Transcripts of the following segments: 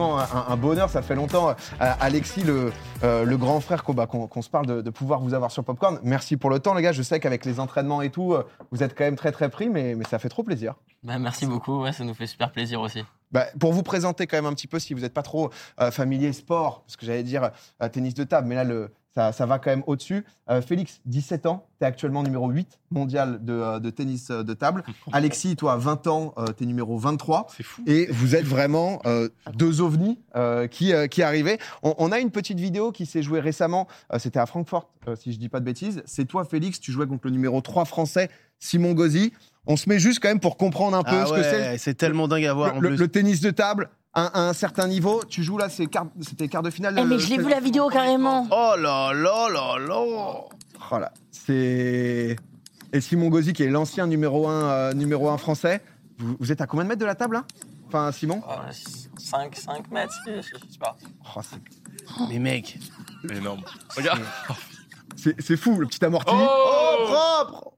franchement un, un bonheur. Ça fait longtemps, euh, Alexis, le, euh, le grand frère, qu'on se parle de, de pouvoir vous avoir sur Popcorn. Merci pour le temps, les gars. Je sais qu'avec les entraînements et tout, euh, vous êtes quand même très très pris, mais, mais ça fait trop plaisir. Bah, merci beaucoup, ouais, ça nous fait super plaisir aussi. Bah, pour vous présenter quand même un petit peu, si vous n'êtes pas trop euh, familier sport, parce que j'allais dire euh, tennis de table, mais là, le, ça, ça va quand même au-dessus. Euh, Félix, 17 ans, tu es actuellement numéro 8 mondial de, euh, de tennis euh, de table. Alexis, toi, 20 ans, tu es numéro 23. C'est fou. Et vous êtes vraiment euh, deux ovnis euh, qui, euh, qui arrivaient. On, on a une petite vidéo qui s'est jouée récemment. euh, C'était à Francfort, euh, si je dis pas de bêtises. C'est toi, Félix, tu jouais contre le numéro 3 français, Simon Gauzy. On se met juste quand même pour comprendre un peu Ah ce que c'est ouais, c'est tellement dingue à voir. le, en le- plus. le tennis de table à, à un certain niveau. Tu joues là, c'est quart- c'était quart de finale. Eh, mais euh, je l'ai vu la vidéo carrément. Oh là là là là Voilà, c'est. Et Simon Gauzy, qui est l'ancien numéro 1 numéro un français. Vous, vous êtes à combien de mètres de la table là Enfin, Simon? 5, 5 mètres, je sais pas. Oh, c'est- Mais mec. Énorme. Regarde. C'est c'est fou, le petit amorti. Oh, propre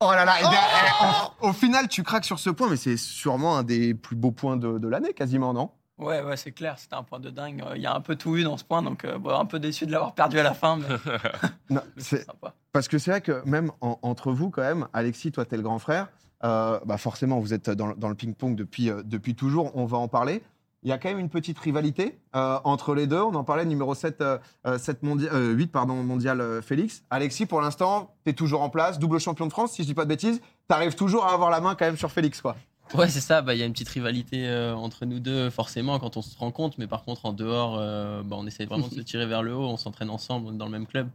Oh là là et bien, eh, Au final, tu craques sur ce point, mais c'est sûrement un des plus beaux points de, de l'année, quasiment, non? Ouais, ouais, c'est clair, c'était un point de dingue. Euh, Il y a un peu tout eu dans ce point, donc euh, bon, un peu déçu de l'avoir perdu à la fin, mais Non, c'est sympa. Parce que c'est vrai que même en- entre vous, quand même, Alexis, toi, t'es le grand frère. euh, bah forcément, vous êtes dans, dans le ping-pong depuis, euh, depuis toujours. On va en parler. Il y a quand même une petite rivalité euh, entre les deux. On en parlait, numéro 7, euh, euh, 7 mondia- euh, 8 pardon, mondial Félix. Alexis, pour l'instant, tu es toujours en place, double champion de France, si je dis pas de bêtises. Tu arrives toujours à avoir la main quand même sur Félix, quoi. Ouais, c'est ça, bah, il y a une petite rivalité euh, entre nous deux, forcément, quand on se rend compte, mais par contre, en dehors, euh, bah, on essaie vraiment de se tirer vers le haut, on s'entraîne ensemble, on est dans le même club.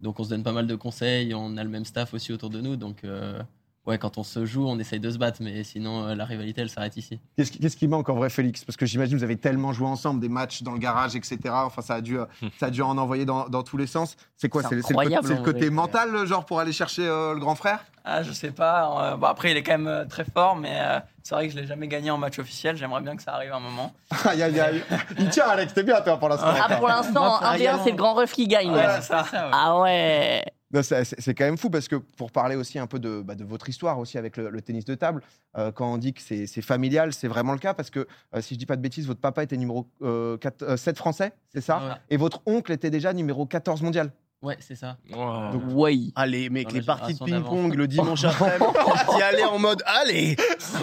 Donc on se donne pas mal de conseils, on a le même staff aussi autour de nous, donc euh, ouais, quand on se joue, on essaye de se battre, mais sinon, euh, la rivalité, elle s'arrête ici. Qu'est-ce qui, qu'est-ce qui manque en vrai, Félix? Parce que j'imagine que vous avez tellement joué ensemble, des matchs dans le garage, etc. Enfin, ça a dû, euh, ça a dû en envoyer dans, dans tous les sens. C'est quoi? C'est C'est le, c'est le côté, incroyable, c'est le en côté vrai. mental, genre, pour aller chercher euh, le grand frère? Ah, je sais pas. euh, bon, après, il est quand même euh, très fort, mais euh, c'est vrai que je l'ai jamais gagné en match officiel. J'aimerais bien que ça arrive un moment. Aïe, aïe, aïe. Il tient, Alex, t'es bien, toi, pour l'instant. Ah, pour l'instant, 1v1, c'est le grand ref qui gagne. Ouais, là. c'est ça. ouais. Ah ouais. Non, c'est- quand même fou parce que pour parler aussi un peu de, bah, de votre histoire aussi avec le, le tennis de table, euh, quand on dit que c'est c'est familial, c'est vraiment le cas parce que euh, si je dis pas de bêtises, votre papa était numéro euh, 4, euh, 7 français, c'est ça? Ouais. Et votre oncle était déjà numéro 14 mondial. Ouais, c'est ça. Wow. Donc, Ouais. Allez, mec, Dans les parties de ping-pong le dimanche après, t'y allais en mode Allez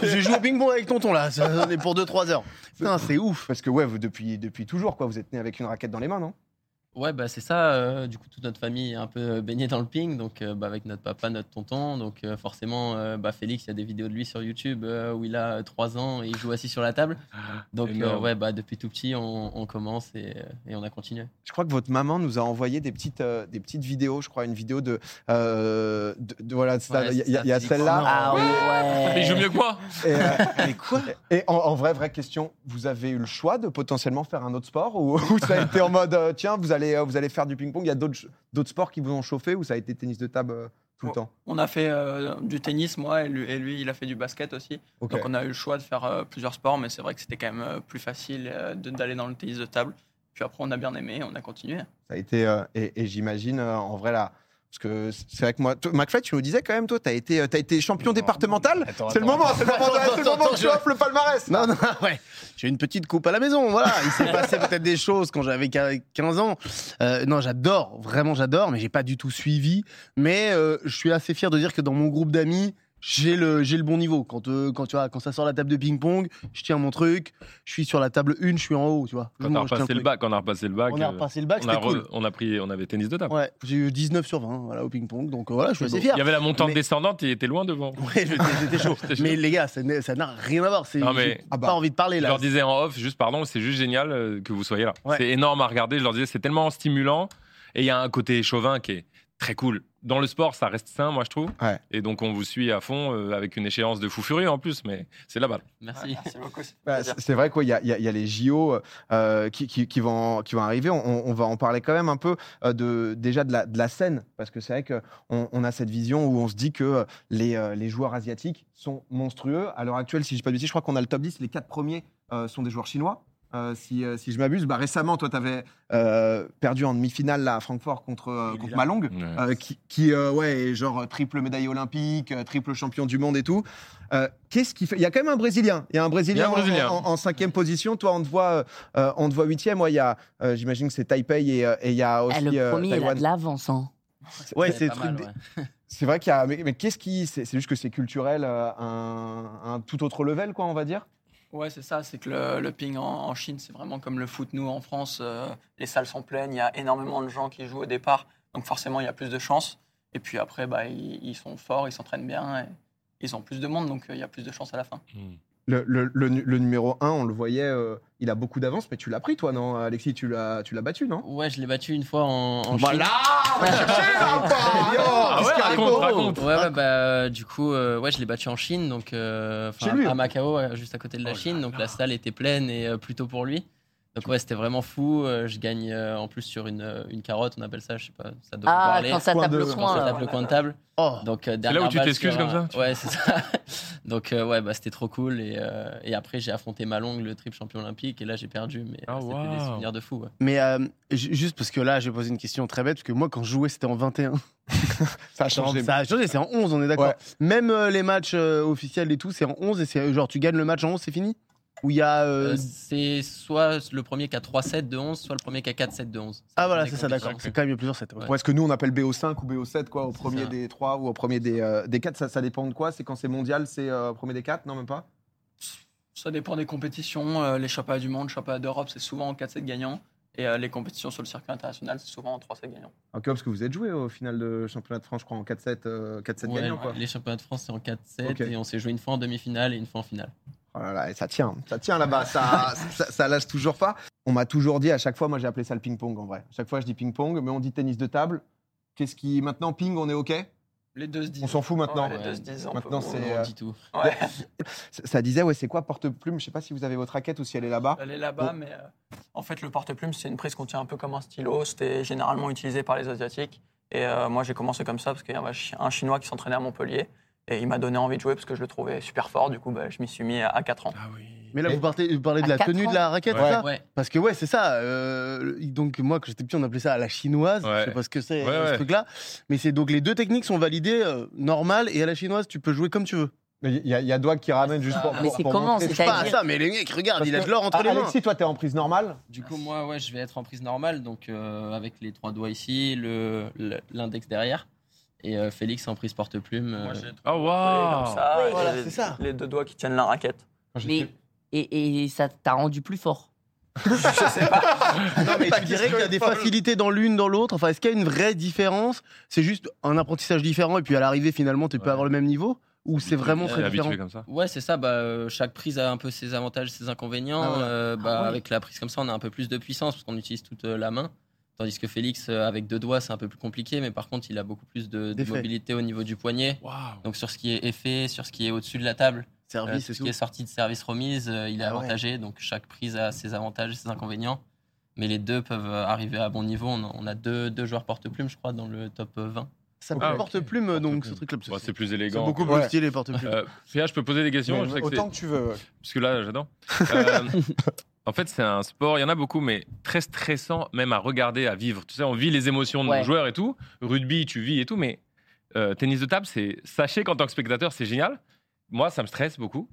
Je joue au ping-pong avec tonton là, ça, on est pour 2-3 heures. Putain, c'est ouf Parce que ouais, vous, depuis, depuis toujours, quoi, vous êtes né avec une raquette dans les mains, non? Ouais, bah c'est ça. euh, du coup, toute notre famille est un peu baignée dans le ping, donc euh, bah, avec notre papa, notre tonton. Donc euh, forcément, euh, bah, Félix, il y a des vidéos de lui sur YouTube euh, où il a 3 ans et il joue assis sur la table. Donc euh, ouais, bah, depuis tout petit, on, on commence et, et on a continué. Je crois que votre maman nous a envoyé des petites, euh, des petites vidéos, je crois, une vidéo de. euh, de- de- voilà, Ouais, il y a- y celle-là. Ah ouais. Il joue mieux que moi. Et, euh, Mais quoi? Et en, en vrai, vraie question, vous avez eu le choix de potentiellement faire un autre sport ou, ou ça a été en mode euh, tiens, vous allez, euh, vous allez faire du ping-pong Il y a d'autres sports qui vous ont chauffé ou ça a été tennis de table euh, tout le temps? On a fait euh, du tennis, moi, et lui, et lui, il a fait du basket aussi. Donc on a eu le choix de faire euh, plusieurs sports, mais c'est vrai que c'était quand même euh, plus facile d'aller dans le tennis de table. Puis après, on a bien aimé, on a continué. Ça a été, et, et j'imagine en vrai là. Parce que c'est vrai que moi, McFly, tu nous disais quand même, toi, tu as été, euh, t'as été champion départemental. C'est le moment, c'est le moment, Attends, c'est le attends, moment que tu je- offres le palmarès. Non, non, ouais. J'ai une petite coupe à la maison, voilà. Il s'est passé peut-être des choses quand j'avais qu- 15 ans. Euh, non, j'adore, vraiment j'adore, mais j'ai pas du tout suivi. Mais euh, je suis assez fier de dire que dans mon groupe d'amis, j'ai le, j'ai le bon niveau. Quand, euh, quand, tu vois, quand ça sort la table de ping-pong, je tiens mon truc. Je suis sur la table 1, je suis en haut, tu vois. Quand Je on a je repassé le bac, on a repassé le bac. On a euh, repassé le bac, on, a c'était re- cool. on a pris, on avait tennis de table. Ouais, j'ai eu 19 sur 20 voilà, au ping-pong. Donc euh, voilà, je suis assez Il fier. y avait la montante Mais- descendante, il était loin devant. Ouais, j'étais j'étais chaud. Chaud. Mais les gars, ça n'a ça n'a rien à voir. C'est Non, mais- j'ai Ah bah. pas envie de parler Je là. leur disais en off, juste pardon, c'est juste génial que vous soyez là. Ouais. C'est énorme à regarder. Je leur disais, c'est tellement stimulant. Et il y a un côté chauvin qui est très cool. Dans le sport, ça reste sain, moi, je trouve. Ouais. Et donc, on vous suit à fond euh, avec une échéance de fou furieux en plus, mais c'est la balle. Merci. Merci beaucoup. c'est Bah, c'est vrai qu'il y, y y a les JO euh, qui, qui- qui vont, qui vont arriver. On, on va en parler quand même un peu euh, de, déjà de la, de la scène, parce que c'est vrai qu'on on a cette vision où on se dit que les, euh, les joueurs asiatiques sont monstrueux. À l'heure actuelle, si je ne dis pas de bêtises, je crois qu'on a le top 10. Les quatre premiers euh, sont des joueurs chinois. Euh, si, euh, si je m'abuse. Bah, récemment, toi, tu avais perdu en demi-finale là, à Francfort contre, euh, contre. Malong, Ouais. euh, qui, qui, euh, ouais, est genre triple médaille olympique, euh, triple champion du monde et tout. Euh, Qu'est-ce qui fait Il y a quand même un Brésilien. Il y a un Brésilien, Il y a un Brésilien. En, en- en cinquième position. Toi, on te voit, euh, on te voit huitième. Ouais, il y a, euh, j'imagine que c'est Taipei et euh, et il y a aussi Ah, le euh, premier, il a de l'avance. hein. Ouais, C'est truc. ouais. C'est vrai qu'il y a. Mais, mais qu'est-ce qui. C'est c'est juste que c'est culturel, euh, un, un tout autre level, quoi, on va dire? Ouais, c'est ça, c'est que le, ping en, Chine, c'est vraiment comme le foot. Nous, en France, euh, les salles sont pleines, il y a énormément de gens qui jouent au départ, donc forcément, il y a plus de chances. Et puis après, bah, ils, sont forts, ils s'entraînent bien, ils ont plus de monde, donc euh, il y a plus de chances à la fin. Hmm. Le, le- le nu- le numéro 1, on le voyait, euh, il a beaucoup d'avance, mais tu l'as pris, toi, non Alexis, tu l'as tu l'as battu, non? Ouais, je l'ai battu une fois en, en Voilà Ah ouais, bah, du coup, euh, ouais, je l'ai battu en Chine, donc euh, enfin, Chez lui, à hein. Macao, juste à côté de la Oh Chine, là donc là. la salle était pleine et euh, plutôt pour lui. Donc ouais, c'était vraiment fou. euh, je gagne euh, en plus sur une, euh, une carotte, on appelle ça, je sais pas, ça doit Ah, parler. quand ça tape le Quand coin. ça tape le coin de table. Oh, Donc, euh, là dernière où tu t'excuses sur comme ça Ouais, c'est ça. Donc, euh, ouais, bah, c'était trop cool. Et, euh, et après, j'ai affronté Malong, le triple champion olympique. Et là, j'ai perdu. Mais euh, c'était des souvenirs de fou. ouais. mais euh, ju- juste parce que là, j'ai posé une question très bête, parce que moi, quand je jouais, c'était en 21. Ça a changé. Ça a changé, c'est en 11, on est d'accord. Ouais. Même euh, les matchs euh, officiels et tout, c'est en 11 et c'est genre tu gagnes le match en 11, c'est fini? Ou il y a. euh, Euh, c'est soit le premier qui a 3-7 de 11, soit le premier qui a 4-7 de 11. ah voilà, c'est ça, d'accord. C'est quand même il y a plusieurs sets. ouais. Ouais. Ou est-ce que nous, on appelle BO5 ou BO7, quoi, au premier ça. des 3 ou au premier des, euh, des 4 ça, ça dépend de quoi? C'est quand c'est mondial, c'est euh, premier des 4 Non, même pas? Ça dépend des compétitions. euh, les championnats du monde, championnats d'Europe, c'est souvent en 4-7 gagnants. Et euh, les compétitions sur le circuit international, c'est souvent en 3-7 gagnants. Ok, parce que vous êtes joué au final de championnat de France, je crois, en 4-7 euh, 4-7 Ouais, gagnants, quoi. Les championnats de France, c'est en 4-7. Ok. Et on s'est joué une fois en demi-finale et une fois en finale. Oh là là, et ça tient, ça tient là-bas, ça, ça, ça lâche toujours pas. On m'a toujours dit, à chaque fois, moi j'ai appelé ça le ping-pong en vrai. À chaque fois je dis ping-pong, mais on dit tennis de table. Qu'est-ce qui. Maintenant, ping, on est OK? Les deux se disent. On s'en fout maintenant. Ouais, les deux se disent. on Maintenant, c'est, On euh, dit tout. Ouais. Ça, disait, ouais, c'est quoi porte-plume? Je sais pas si vous avez votre raquette ou si elle est là-bas. Elle est là-bas, mais euh, en fait, le porte-plume, c'est une prise qu'on tient un peu comme un stylo. C'était généralement utilisé par les Asiatiques. Et euh, moi, j'ai commencé comme ça parce qu'il y avait un Chinois qui s'entraînait à Montpellier. Et il m'a donné envie de jouer parce que je le trouvais super fort. Du coup, bah, je m'y suis mis à, à 4 ans. Ah oui. Mais là, vous, partez, vous parlez de la tenue ans de la raquette, Ouais. ça Ouais. Parce que ouais, c'est ça. euh, donc moi, quand j'étais petit, on appelait ça à la chinoise. Ouais. Je sais pas ce que c'est Ouais, ce ouais. truc-là. Mais c'est donc les deux techniques sont validées euh, normales et à la chinoise, tu peux jouer comme tu veux. Mais Il y, a- il y a Doig qui ramène juste pour. Mais pour- c'est comment, c'est pas à C'est-à-dire- ça, mais les mecs, regarde, Parce il a de l'or entre Ah, les mains. Alexis, toi, t'es en prise normale Du coup, moi, ouais, je vais être en prise normale, donc euh, avec les trois doigts ici, le- le- l'index derrière, et euh, Félix en prise porte-plume. euh, Moi, j'ai Oh comme waouh ça. Ouais, et voilà, les- c'est ça. Les deux doigts qui tiennent la raquette. Quand j'étais- Mais et, et ça t'a rendu plus fort. je sais pas. Non, mais tu dirais qu'il y a des facilités dans l'une, dans l'autre. Enfin, est-ce qu'il y a une vraie différence? C'est juste un apprentissage différent et puis à l'arrivée, finalement, tu peux Ouais. avoir le même niveau? Ou c'est vraiment très différent? Habitué comme ça Ouais, c'est ça. Bah, euh, chaque prise a un peu ses avantages, ses inconvénients. Ah, voilà. Euh, bah, Ah ouais. Avec la prise comme ça, on a un peu plus de puissance parce qu'on utilise toute euh, la main. Tandis que Félix, euh, avec deux doigts, c'est un peu plus compliqué, mais par contre, il a beaucoup plus de, mobilité au niveau du poignet. Donc sur ce qui est effet, sur ce qui est au-dessus de la table, euh, Service ce tout. qui est sorti de service remise, euh, il est Ah ouais. avantagé. Donc chaque prise a ses avantages et ses inconvénients. Mais les deux peuvent arriver à bon niveau. On a, on a deux, deux joueurs porte-plume, je crois, dans le top euh, 20. Ça Ah, porte-plume, donc ce truc-là. C'est plus C'est élégant. beaucoup plus Ouais. stylé, porte-plume. Euh, Féa, je peux poser des questions Mais Je sais que c'est- autant que tu veux. ouais. Parce que là, j'adore. En fait, c'est un sport, il y en a beaucoup, mais très stressant, même à regarder, à vivre. Tu sais, on vit les émotions de Ouais. nos joueurs et tout. Rugby, tu vis et tout, mais euh, tennis de table, c'est. Sachez qu'en tant que spectateur, c'est génial. Moi, ça me stresse beaucoup.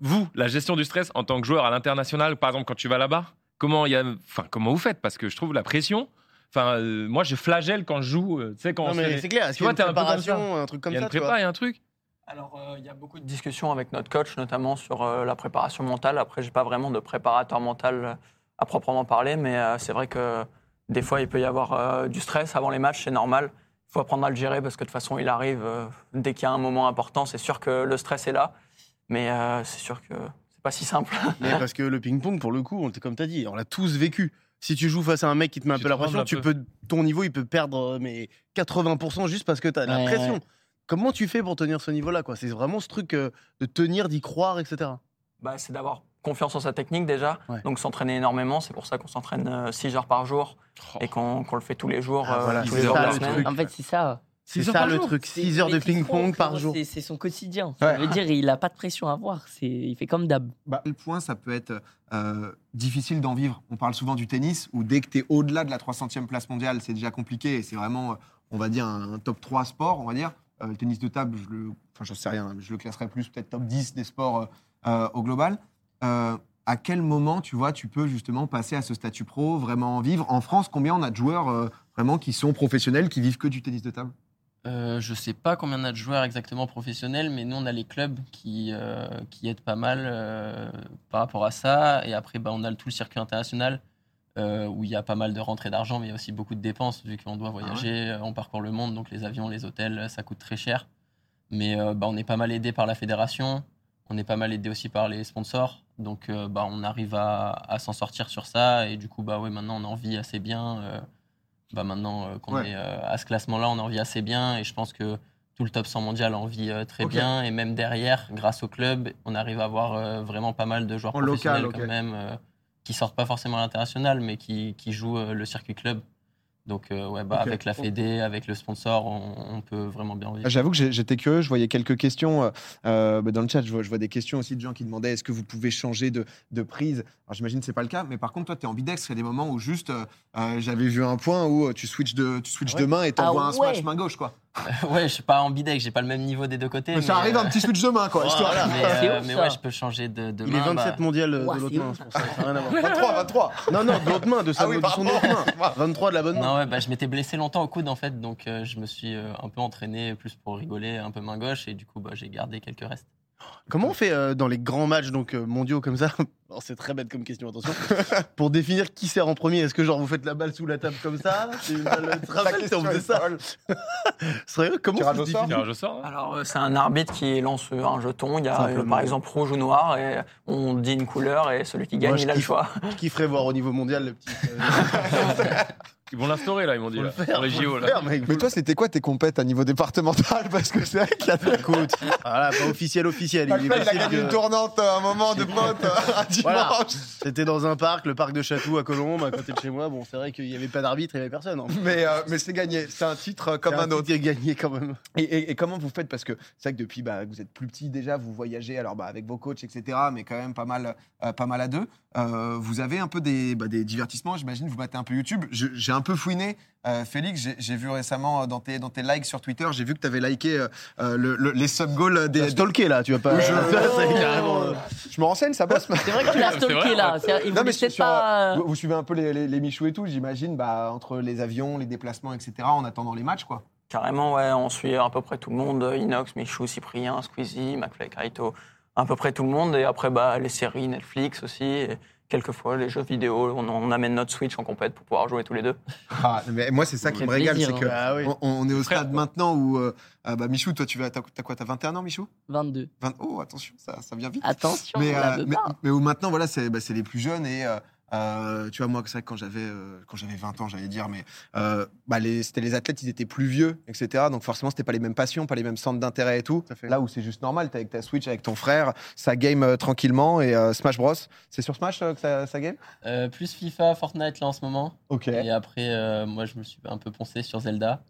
Vous, la gestion du stress en tant que joueur à l'international, par exemple, quand tu vas là-bas, comment, il y a... enfin, comment vous faites? Parce que je trouve la pression. Enfin, euh, moi, je flagelle quand je joue. euh, Tu sais, quand c'est clair. Tu vois, t'es un peu comme préparation, un truc comme il y a ça une tu vois? prépa, il y a un truc. Alors, euh, il y a beaucoup de discussions avec notre coach, notamment sur euh, la préparation mentale. Après, j'ai pas vraiment de préparateur mental euh, à proprement parler, mais euh, c'est vrai que des fois, il peut y avoir euh, du stress avant les matchs, c'est normal. Il faut apprendre à le gérer parce que de toute façon, il arrive euh, dès qu'il y a un moment important. C'est sûr que le stress est là, mais euh, c'est sûr que c'est pas si simple. Mais parce que le ping-pong, pour le coup, on, comme tu as dit, on l'a tous vécu. Si tu joues face à un mec qui te met un Tu peu la pression, tu peu. peux, ton niveau, il peut perdre mais 80% juste parce que tu as la Ouais, pression. ouais. Comment tu fais pour tenir ce niveau-là quoi? C'est vraiment ce truc euh, de tenir, d'y croire, etc. Bah, c'est d'avoir confiance en sa technique déjà, Ouais. donc s'entraîner énormément. C'est pour ça qu'on s'entraîne 6 heures par jour Oh. et qu'on le fait tous les jours, Ah, euh, voilà, tous c'est les jours ça, de la le semaine. truc. En fait, c'est ça. C'est le jour truc, C'est- 6 heures de ping-pong par jour. c'est- son quotidien. Ouais. Ça veut dire il a pas de pression à avoir. Il fait comme d'hab. Bah, à quel point ça peut être euh, difficile d'en vivre On parle souvent du tennis, où dès que tu es au-delà de la 300e place mondiale, c'est déjà compliqué et c'est vraiment, euh, on va dire, un, un top 3 sport, on va dire. Euh, le tennis de table, je le, enfin, j'en sais rien, je le classerais plus peut-être top 10 des sports euh, euh, au global. À quel moment, tu vois, tu peux justement passer à ce statut pro, vraiment en vivre En France, combien on a de joueurs vraiment qui sont professionnels, qui vivent que du tennis de table? Euh, je sais pas combien on a de joueurs exactement professionnels, mais nous on a les clubs qui, qui aident pas mal par rapport à ça. Et après, bah, on a tout le circuit international euh, où il y a pas mal de rentrées d'argent, mais il y a aussi beaucoup de dépenses vu qu'on doit voyager, euh, on parcourt le monde, donc les avions, les hôtels, ça coûte très cher. Mais euh, bah, on est pas mal aidé par la fédération, on est pas mal aidé aussi par les sponsors, donc euh, bah, on arrive à, à s'en sortir sur ça. Et du coup, bah ouais, maintenant on en vit assez bien. euh, bah maintenant euh, qu'on Ouais. est euh, à ce classement-là, on en vit assez bien. Et je pense que tout le top 100 mondial en vit euh, très bien. Et même derrière, grâce au club, on arrive à avoir euh, vraiment pas mal de joueurs En local, professionnels quand même, euh, qui sortent pas forcément à l'international, mais qui, qui jouent euh, le circuit club. Donc euh, ouais, bah, avec la Fédé, avec le sponsor, on, on peut vraiment bien vivre. J'avoue que j'étais curieux, je voyais quelques questions euh, euh, bah, dans le chat, je vois, je vois des questions aussi de gens qui demandaient est-ce que vous pouvez changer de, de prise? Alors j'imagine que c'est pas le cas, mais par contre toi tu es ambidex, il y a des moments où juste, euh, j'avais vu un point où tu switches de, tu switches Ah ouais de main et t'envoies Ah un smash ouais. main gauche quoi. ouais, je suis pas ambidextre, j'ai pas le même niveau des deux côtés. Mais ça arrive euh, un petit switch de main quoi, histoire. mais, euh, ouf, mais ouais, je peux changer de, de Il est main, 27 bah, mondial de l'autre main, ouf. c'est pour ça, ça n'a rien à voir. 23, 23 Non, non, de l'autre main, de, sa, Ah oui, de son autre main. 23 de la bonne main. Non, ouais, bah, je m'étais blessé longtemps au coude en fait, donc euh, je me suis euh, un peu entraîné plus pour rigoler, un peu main gauche, et du coup bah, j'ai gardé quelques restes. Comment on fait euh, dans les grands matchs donc euh, mondiaux comme ça Alors, C'est très bête comme question, attention. pour définir qui sert en premier, est-ce que genre vous faites la balle sous la table comme ça? C'est une balle de travail, on faisait ça. Sérieux Comment Tirage au sort Tirage au sort. hein Alors, euh, c'est un arbitre qui lance un jeton. Il y a euh, Simplement. par exemple rouge ou noir et on dit une couleur et celui qui gagne, Moi, je il a le kiffe. choix. Je kifferais voir au niveau mondial le petit. Euh, Ils vont l'instaurer là, ils m'ont dit. faut le là, faire, les JO le là. faire, mec. Mais toi c'était quoi tes compètes à niveau départemental? Parce que c'est vrai qu'il y a des Écoute, voilà, pas officiel, officiel. Il il a gagné que- une tournante à un moment de pote un dimanche. Voilà. C'était dans un parc, le parc de Chatou à Colombes, à côté de chez moi. Bon, c'est vrai qu'il n'y avait pas d'arbitre, il n'y avait personne. hein. Mais, euh, mais c'est gagné, c'est un titre euh, comme C'est un autre. titre qui est gagné quand même. Et, et- et comment vous faites? Parce que c'est vrai que depuis, bah, vous êtes plus petit déjà, vous voyagez alors bah, avec vos coachs, etc. Mais quand même pas mal, euh, pas mal à deux. Euh, vous avez un peu des, bah, des divertissements, j'imagine. Vous battez un peu YouTube. Je- un peu fouiné, euh, Félix. j'ai- vu récemment euh, dans tes, dans tes likes sur Twitter, j'ai vu que tu avais liké euh, le- le- les sub goals des. stalké là, tu vas pas. Je- carrément. Je me renseigne, ça bosse. C'est vrai que tu l'as stalké là. Il Non, voulait mais sur- peut-être pas. Vous, vous suivez un peu les, les, les Michou et tout, j'imagine, bah, entre les avions, les déplacements, etc. En attendant les matchs, quoi. Carrément, ouais, on suit à peu près tout le monde. Inox, Michou, Cyprien, Squeezie, McFly, Kaito, à peu près tout le monde. Et après, bah, les séries, Netflix aussi. Et quelquefois, les jeux vidéo, on, on amène notre Switch en compète pour pouvoir jouer tous les deux. Ah, mais moi, c'est ça qui me régale, c'est que. Ah oui. On, on est au Frère, stade quoi. maintenant où. euh, ah bah, Michou, toi, tu vas. T'as t'as quoi T'as 21 ans, Michou? 22. 20 Oh, attention, ça, ça vient vite. Attention, mais, on la euh, veut mais, pas. mais où maintenant, voilà, c'est bah, c'est les plus jeunes. Et euh, euh, tu vois, moi, c'est vrai que quand j'avais euh, quand j'avais 20 ans, j'allais dire, mais euh, bah, les- c'était les athlètes, ils étaient plus vieux, etc. Donc forcément, c'était pas les mêmes passions, pas les mêmes centres d'intérêt et tout. Là où c'est juste normal, t'es avec ta Switch, avec ton frère, ça game euh, tranquillement. Et euh, Smash Bros, c'est sur Smash euh, que ça, ça game? Euh, plus FIFA, Fortnite là en ce moment. Ok. Et après, euh, moi je me suis un peu poncé sur Zelda.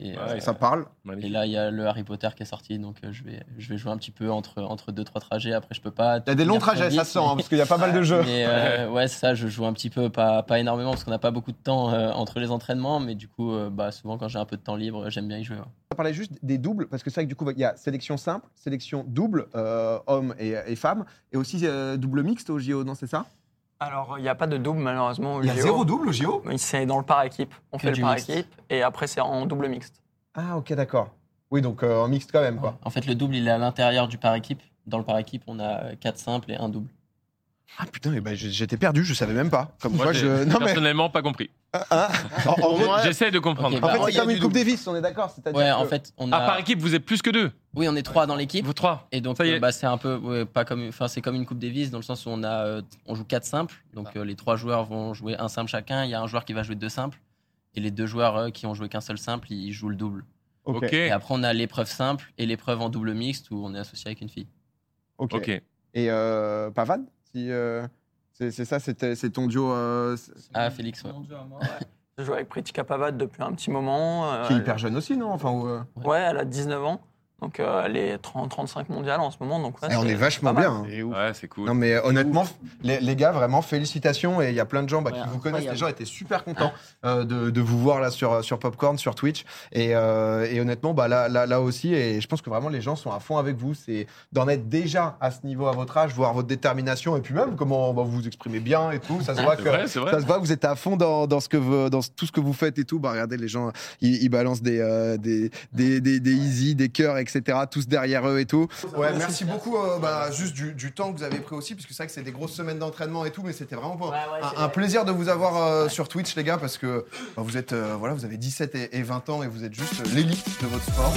Et, Ouais, euh, Ça parle. et là, il y a le Harry Potter qui est sorti, donc euh, je, vais, je vais jouer un petit peu entre, entre deux, trois trajets. Après, je peux pas. Il y a des longs trajets, ça se sent, hein, parce qu'il y a pas mal de jeux. Mais euh, ouais, c'est ça, je joue un petit peu, pas, pas énormément, parce qu'on n'a pas beaucoup de temps euh, entre les entraînements, mais du coup, euh, bah, souvent quand j'ai un peu de temps libre, j'aime bien y jouer. ouais. On parlait juste des doubles, parce que c'est vrai que du coup, il y a sélection simple, sélection double, euh, hommes et, et femmes, et aussi euh, double mixte au JO, non, c'est ça? Alors, il n'y a pas de double, malheureusement. au Il y a JO. zéro double au JO Mais C'est dans le par équipe. On Que fait le du par mixte. équipe. Et après, c'est en double mixte. Ah, ok, d'accord. Oui, donc euh, en mixte quand même, quoi. En fait, le double, il est à l'intérieur du par équipe. Dans le par équipe, on a 4 simples et un double. Ah putain, eh ben, j- j'étais perdu, je savais même pas. Comme Moi, quoi, j'ai je. Non, mais. personnellement pas compris. Ah, en, en gros. J'essaie de comprendre. Ok, en bah, fait, c'est y a comme une Coupe double. Davis, on est d'accord c'est-à-dire Ouais, que- en fait, on Ah, a. par équipe, vous êtes plus que deux. Oui, on est trois dans l'équipe. Vous trois. Et donc, Ça y euh, est. bah, c'est un peu, ouais, pas comme, enfin, c'est comme une Coupe Davis dans le sens où on a, euh, on joue quatre simples. Donc, euh, les trois joueurs vont jouer un simple chacun. Il y a un joueur qui va jouer deux simples. Et les deux joueurs euh, qui ont joué qu'un seul simple, ils jouent le double. Ok. Ok. Et après, on a l'épreuve simple et l'épreuve en double mixte où on est associé avec une fille. ok. Ok. Et euh, si, euh, c'est ça, c'était- c'est ton duo. euh, Ah, Félix, ouais. Je joue avec Pritika Pavad depuis un petit moment. euh, Qui est hyper jeune aussi, non Enfin, euh, Ouais, elle a 19 ans. Donc euh, elle est 30, 35 mondiales en ce moment. Donc, ouais, on est vachement bien. hein. C'est. Ouais, c'est cool. Non mais euh, honnêtement, les, les gars, vraiment félicitations et il y a plein de gens bah, Ouais, qui vous connaissent. Les gens étaient super contents euh, de, de vous voir là sur, sur Popcorn, sur Twitch et, euh, et honnêtement, bah, là, là, là aussi, et je pense que vraiment les gens sont à fond avec vous. C'est d'en être déjà à ce niveau à votre âge, voir votre détermination et puis même comment bah, vous vous exprimez bien et tout. Ça se voit que vrai, ça se voit, vous êtes à fond dans, dans ce que vous- dans tout ce que vous faites et tout. Bah, regardez, les gens, ils, ils balancent des, euh, des, des, des, des easy, des cœurs, etc. Tous derrière eux et tout. Ouais, merci beaucoup, euh, bah, juste du, du temps que vous avez pris aussi, parce que c'est vrai que c'est des grosses semaines d'entraînement et tout, mais c'était vraiment pas- un, un plaisir de vous avoir euh, sur Twitch, les gars, parce que bah, vous êtes, euh, voilà, vous avez 17 et, et 20 ans et vous êtes juste l'élite de votre sport.